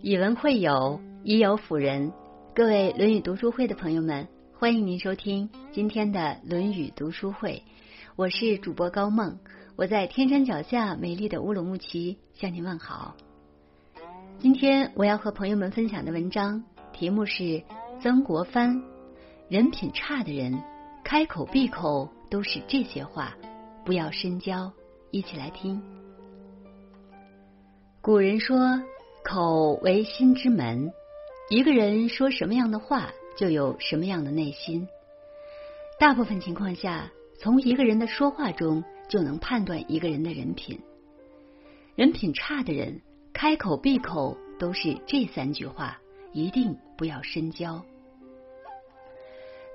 以文会友，以友辅仁。各位《论语》读书会的朋友们，欢迎您收听今天的《论语》读书会。我是主播高梦，我在天山脚下美丽的乌鲁木齐向您问好。今天我要和朋友们分享的文章题目是曾国藩：人品差的人，开口闭口都是这些话，不要深交。一起来听。古人说。口为心之门，一个人说什么样的话，就有什么样的内心。大部分情况下，从一个人的说话中就能判断一个人的人品。人品差的人，开口闭口都是这三句话，一定不要深交。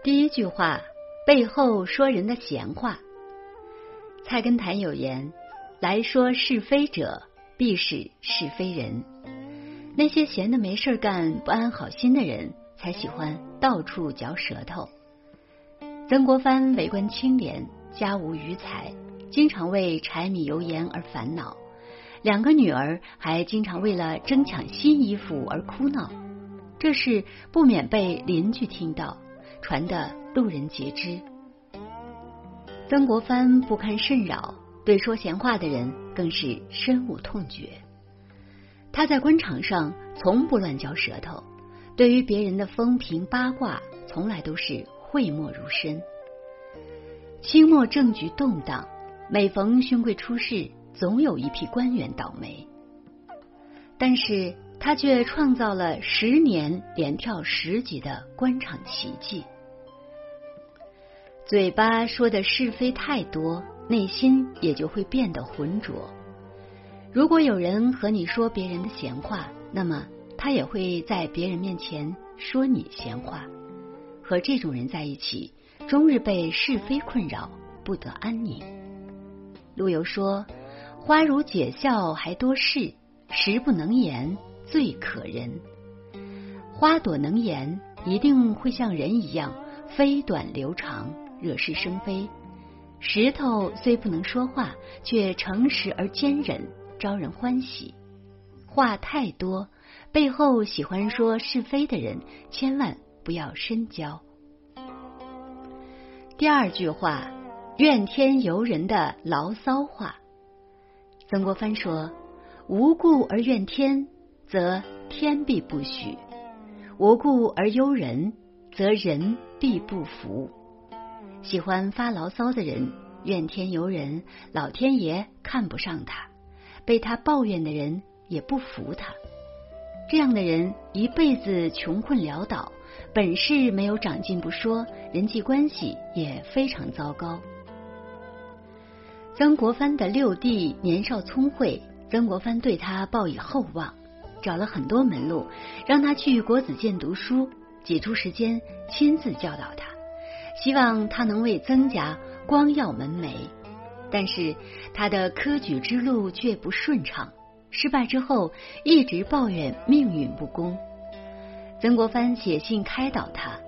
第一句话，背后说人的闲话。菜根谭有言：“来说是非者，必是是非人。”那些闲的没事干、不安好心的人，才喜欢到处嚼舌头。曾国藩为官清廉，家无余财，经常为柴米油盐而烦恼。两个女儿还经常为了争抢新衣服而哭闹，这事不免被邻居听到，传得路人皆知。曾国藩不堪甚扰，对说闲话的人更是深恶痛绝。他在官场上从不乱嚼舌头，对于别人的风评八卦，从来都是讳莫如深。清末政局动荡，每逢勋贵出事，总有一批官员倒霉。但是他却创造了十年连跳十级的官场奇迹。嘴巴说的是非太多，内心也就会变得浑浊。如果有人和你说别人的闲话，那么他也会在别人面前说你闲话。和这种人在一起，终日被是非困扰，不得安宁。陆游说：“花如解笑还多事，实不能言最可人。”花朵能言，一定会像人一样飞短流长，惹是生非。石头虽不能说话，却诚实而坚韧。招人欢喜，话太多，背后喜欢说是非的人，千万不要深交。第二句话，怨天尤人的牢骚话。曾国藩说：“无故而怨天，则天必不许；无故而忧人，则人必不服。”喜欢发牢骚的人，怨天尤人，老天爷看不上他。被他抱怨的人也不服他，这样的人一辈子穷困潦倒，本事没有长进不说，人际关系也非常糟糕。曾国藩的六弟年少聪慧，曾国藩对他报以厚望，找了很多门路，让他去国子监读书，挤出时间亲自教导他，希望他能为曾家光耀门楣。但是他的科举之路却不顺畅，失败之后一直抱怨命运不公。曾国藩写信开导他：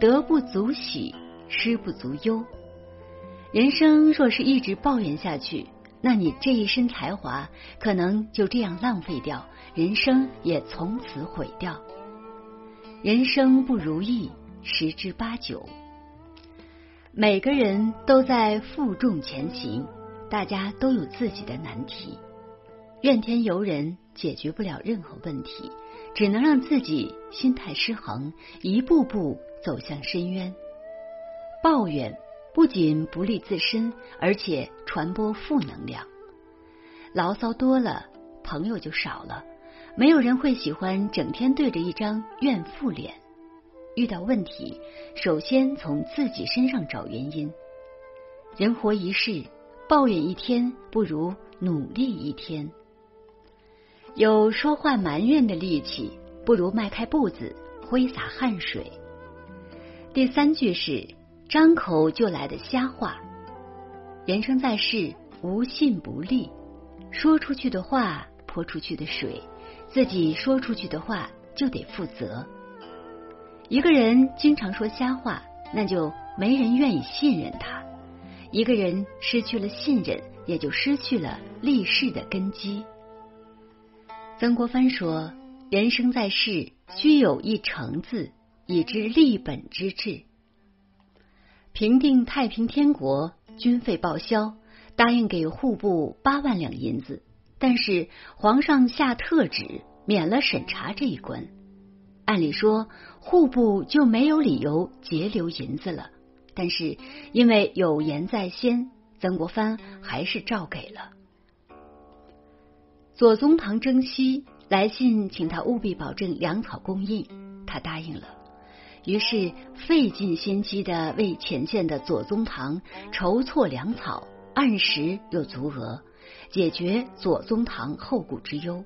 得不足喜，失不足忧。人生若是一直抱怨下去，那你这一身才华可能就这样浪费掉，人生也从此毁掉。人生不如意十之八九。每个人都在负重前行，大家都有自己的难题。怨天尤人解决不了任何问题，只能让自己心态失衡，一步步走向深渊。抱怨不仅不利自身，而且传播负能量。牢骚多了，朋友就少了。没有人会喜欢整天对着一张怨妇脸。遇到问题，首先从自己身上找原因。人活一世，抱怨一天不如努力一天。有说话埋怨的力气，不如迈开步子挥洒汗水。第三句是张口就来的瞎话。人生在世，无信不立。说出去的话，泼出去的水，自己说出去的话就得负责。一个人经常说瞎话，那就没人愿意信任他。一个人失去了信任，也就失去了立世的根基。曾国藩说：“人生在世，须有一诚字，以知立本之志。平定太平天国，军费报销，答应给户部八万两银子，但是皇上下特旨，免了审查这一关。按理说，户部就没有理由截留银子了，但是因为有言在先，曾国藩还是照给了。左宗棠征西来信，请他务必保证粮草供应，他答应了。于是费尽心机的为前线的左宗棠筹措粮草，按时又足额，解决左宗棠后顾之忧。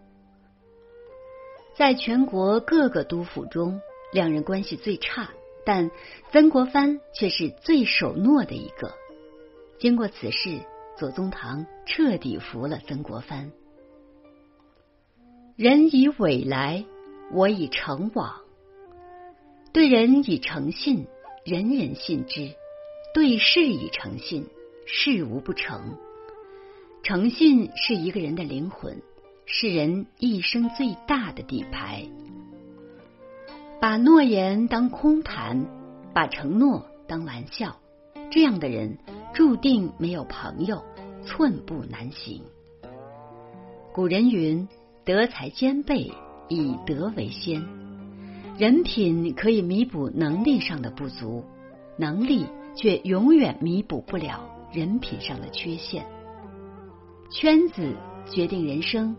在全国各个督府中，两人关系最差，但曾国藩却是最守诺的一个。经过此事，左宗棠彻底服了曾国藩。人以伪来，我以诚往。对人以诚信，人人信之；对事以诚信，事无不成。诚信是一个人的灵魂，是人一生最大的底牌。把诺言当空谈，把承诺当玩笑，这样的人注定没有朋友，寸步难行。古人云：“德才兼备，以德为先。”人品可以弥补能力上的不足，能力却永远弥补不了人品上的缺陷。圈子决定人生，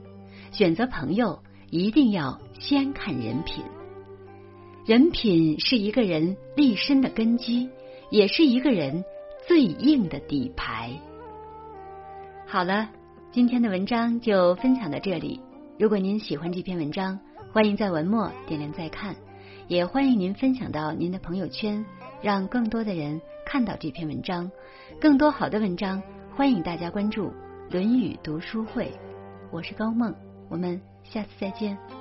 选择朋友一定要先看人品。人品是一个人立身的根基，也是一个人最硬的底牌。好了，今天的文章就分享到这里。如果您喜欢这篇文章，欢迎在文末点亮再看。也欢迎您分享到您的朋友圈，让更多的人看到这篇文章。更多好的文章，欢迎大家关注《论语读书会》。我是高梦，我们下次再见。